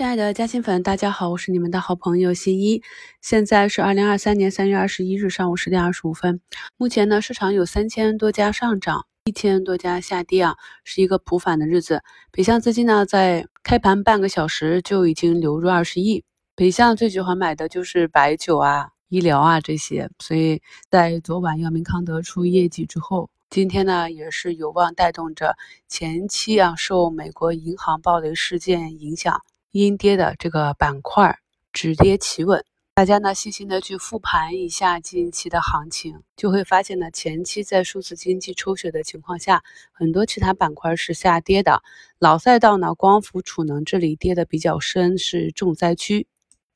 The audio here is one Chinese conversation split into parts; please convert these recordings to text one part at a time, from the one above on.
亲爱的嘉兴粉，大家好，我是你们的好朋友新一。现在是二零二三年三月二十一日上午十点二十五分。目前呢，市场有三千多家上涨，一千多家下跌啊，是一个普反的日子。北向资金呢，在开盘半个小时就已经流入二十亿。北向最喜欢买的就是白酒啊、医疗啊这些，所以在昨晚药明康德出业绩之后。今天呢，也是有望带动着前期啊受美国银行暴雷事件影响阴跌的这个板块止跌企稳。大家呢细心的去复盘一下近期的行情，就会发现呢前期在数字经济抽血的情况下，很多其他板块是下跌的。老赛道呢，光伏储能这里跌的比较深，是重灾区。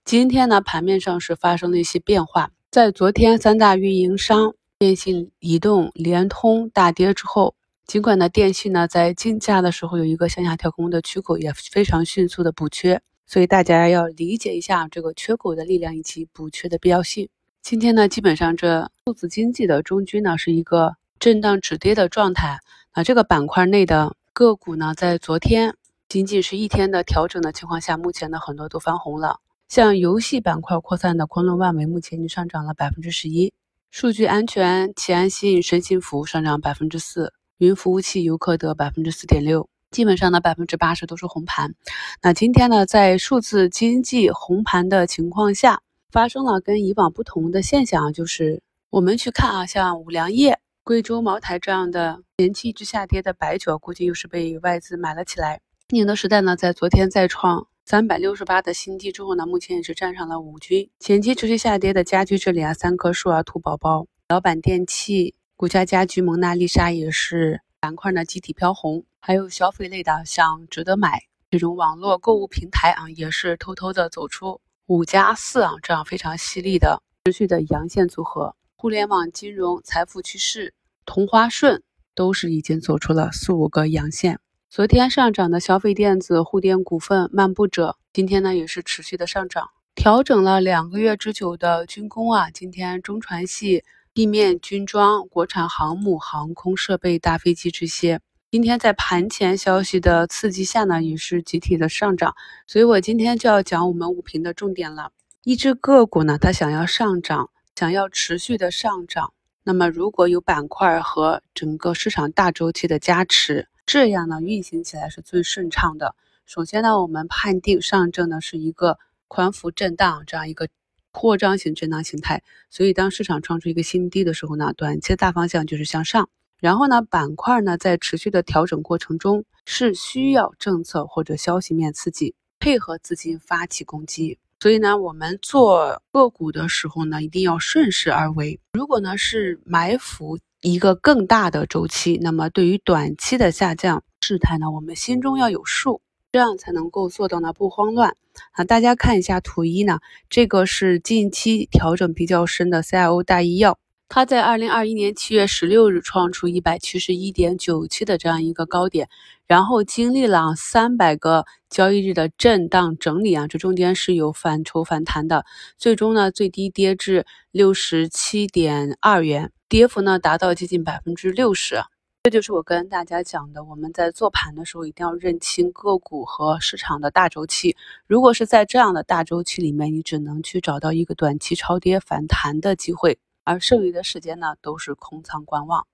今天呢盘面上是发生了一些变化，在昨天三大运营商。电信、移动、联通大跌之后，尽管呢电信呢在竞价的时候有一个向下调空的缺口，也非常迅速的补缺，所以大家要理解一下这个缺口的力量以及补缺的必要性。今天呢，基本上这数字经济的中军呢是一个震荡止跌的状态。那这个板块内的个股呢，在昨天仅仅是一天的调整的情况下，目前呢很多都翻红了。像游戏板块扩散的昆仑万维，目前已经上涨了百分之十一。数据安全，奇安信、申信服上涨百分之四，云服务器游客的百分之四点六，基本上呢百分之八十都是红盘。那今天呢，在数字经济红盘的情况下，发生了跟以往不同的现象，就是我们去看啊，像五粮液、贵州茅台这样的前期一直下跌的白酒，估计又是被外资买了起来。宁德时代呢，在昨天再创。三百六十八的新低之后呢，目前也是站上了五军。前期持续下跌的家居这里啊，三棵树啊、兔宝宝、老板电器、国家家居、蒙娜丽莎也是板块呢集体飘红。还有消费类的，像值得买这种网络购物平台啊，也是偷偷的走出五加四啊这样非常犀利的持续的阳线组合。互联网金融、财富趋势、同花顺都是已经走出了四五个阳线。昨天上涨的消费电子、沪电股份、漫步者，今天呢也是持续的上涨。调整了两个月之久的军工啊，今天中船系、地面军装、国产航母、航空设备、大飞机这些，今天在盘前消息的刺激下呢，也是集体的上涨。所以我今天就要讲我们五评的重点了。一只个股呢，它想要上涨，想要持续的上涨，那么如果有板块和整个市场大周期的加持。这样呢，运行起来是最顺畅的。首先呢，我们判定上证呢是一个宽幅震荡这样一个扩张型震荡形态，所以当市场创出一个新低的时候呢，短期的大方向就是向上。然后呢，板块呢在持续的调整过程中是需要政策或者消息面刺激，配合资金发起攻击。所以呢，我们做个股的时候呢，一定要顺势而为。如果呢是埋伏。一个更大的周期，那么对于短期的下降事态呢，我们心中要有数，这样才能够做到呢不慌乱啊。大家看一下图一呢，这个是近期调整比较深的 CIO 大医药。它在二零二一年七月十六日创出一百七十一点九七的这样一个高点，然后经历了三百个交易日的震荡整理啊，这中间是有反抽反弹的，最终呢最低跌至六十七点二元，跌幅呢达到接近百分之六十。这就是我跟大家讲的，我们在做盘的时候一定要认清个股和市场的大周期。如果是在这样的大周期里面，你只能去找到一个短期超跌反弹的机会。而剩余的时间呢，都是空仓观望。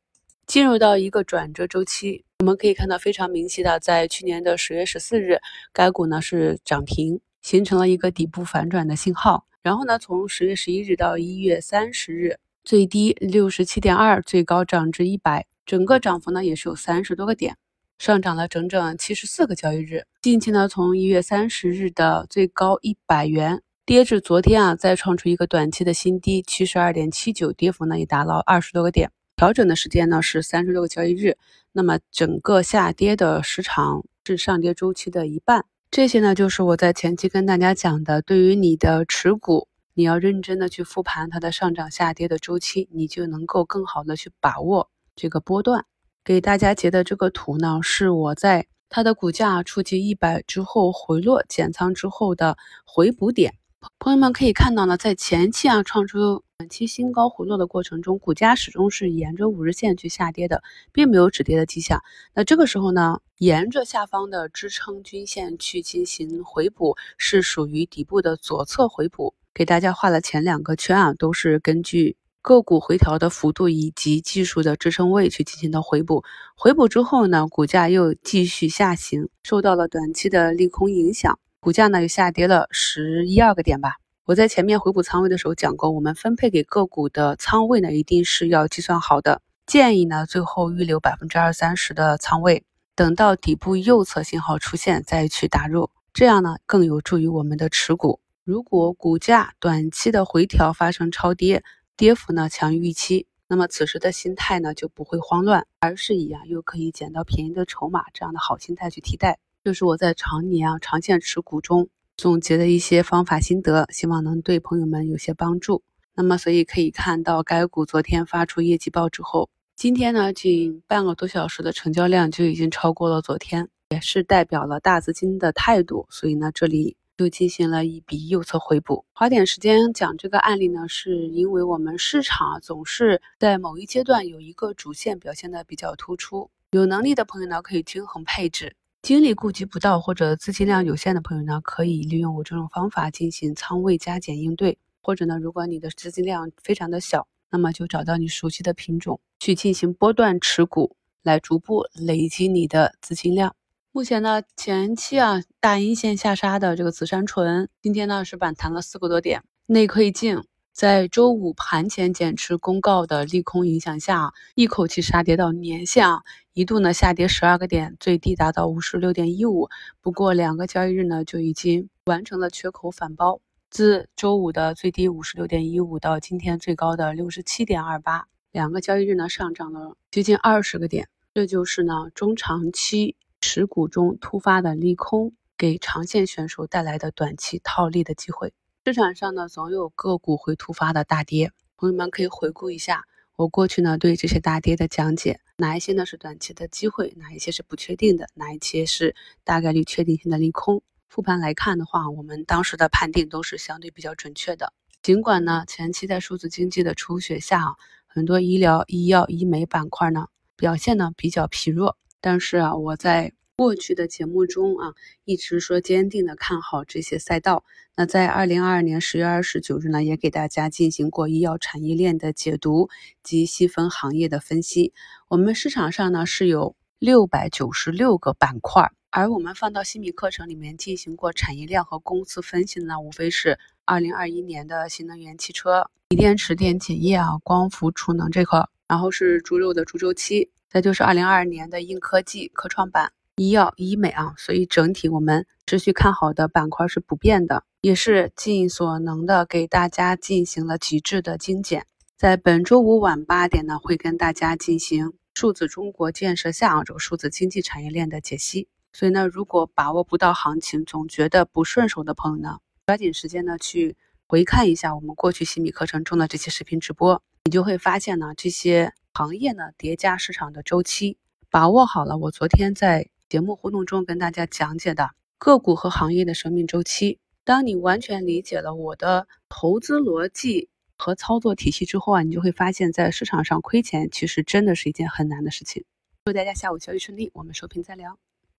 进入到一个转折周期，我们可以看到非常明晰的，在去年的十月十四日，该股呢是涨停，形成了一个底部反转的信号。然后呢，从十月十一日到一月三十日，最低六十七点二，最高涨至一百，整个涨幅呢也是有三十多个点，上涨了整整七十四个交易日。近期呢，从一月三十日的最高一百元。跌至昨天啊，再创出一个短期的新低，七十二点七九，跌幅呢也达到二十多个点。调整的时间呢是三十六个交易日。那么整个下跌的时长是上跌周期的一半。这些呢就是我在前期跟大家讲的，对于你的持股，你要认真的去复盘它的上涨下跌的周期，你就能够更好的去把握这个波段。给大家截的这个图呢，是我在它的股价触及一百之后回落减仓之后的回补点。朋友们可以看到呢，在前期啊创出短期新高回落的过程中，股价始终是沿着五日线去下跌的，并没有止跌的迹象。那这个时候呢，沿着下方的支撑均线去进行回补，是属于底部的左侧回补。给大家画了前两个圈啊，都是根据个股回调的幅度以及技术的支撑位去进行的回补。回补之后呢，股价又继续下行，受到了短期的利空影响，股价呢又下跌了十一二个点吧。我在前面回补仓位的时候讲过，我们分配给个股的仓位呢，一定是要计算好的。建议呢，最后预留百分之二三十的仓位，等到底部右侧信号出现再去打入，这样呢更有助于我们的持股。如果股价短期的回调发生超跌，跌幅呢强于预期，那么此时的心态呢就不会慌乱，而是以啊又可以捡到便宜的筹码这样的好心态去替代。就是我在常年啊长线持股中。总结的一些方法心得，希望能对朋友们有些帮助。那么，所以可以看到，该股昨天发出业绩报之后，今天呢，仅半个多小时的成交量就已经超过了昨天，也是代表了大资金的态度。所以呢，这里就进行了一笔右侧回补。花点时间讲这个案例呢，是因为我们市场总是在某一阶段有一个主线表现的比较突出，有能力的朋友呢，可以均衡配置。精力顾及不到或者资金量有限的朋友呢，可以利用我这种方法进行仓位加减应对。或者呢，如果你的资金量非常的小，那么就找到你熟悉的品种去进行波段持股，来逐步累积你的资金量。目前呢，前期啊大阴线下杀的这个紫杉醇，今天呢是反弹了四个多点，内窥镜。在周五盘前减持公告的利空影响下，一口气杀跌到年线啊，一度呢下跌十二个点，最低达到五十六点一五。不过两个交易日呢就已经完成了缺口反包，自周五的最低五十六点一五到今天最高的六十七点二八，两个交易日呢上涨了接近二十个点。这就是呢中长期持股中突发的利空给长线选手带来的短期套利的机会。市场上呢，总有个股会突发的大跌，朋友们可以回顾一下我过去呢对这些大跌的讲解，哪一些呢是短期的机会，哪一些是不确定的，哪一些是大概率确定性的利空。复盘来看的话，我们当时的判定都是相对比较准确的。尽管呢前期在数字经济的初雪下啊，很多医疗、医药、医美板块呢表现呢比较疲弱，但是啊我在。过去的节目中啊，一直说坚定的看好这些赛道。那在二零二二年十月二十九日呢，也给大家进行过医药产业链的解读及细分行业的分析。我们市场上呢是有六百九十六个板块，而我们放到新米课程里面进行过产业链和公司分析的呢，无非是二零二一年的新能源汽车、锂电池电解液啊、光伏储能这块，然后是猪肉的猪周期，再就是二零二二年的硬科技、科创板。医药、医美啊，所以整体我们持续看好的板块是不变的，也是尽所能的给大家进行了极致的精简。在本周五晚八点呢，会跟大家进行数字中国建设下这个数字经济产业链的解析。所以呢，如果把握不到行情，总觉得不顺手的朋友呢，抓紧时间呢去回看一下我们过去新米课程中的这些视频直播，你就会发现呢，这些行业呢叠加市场的周期，把握好了。我昨天在节目互动中跟大家讲解的个股和行业的生命周期，当你完全理解了我的投资逻辑和操作体系之后啊，你就会发现，在市场上亏钱其实真的是一件很难的事情。祝大家下午交易顺利，我们收评再聊。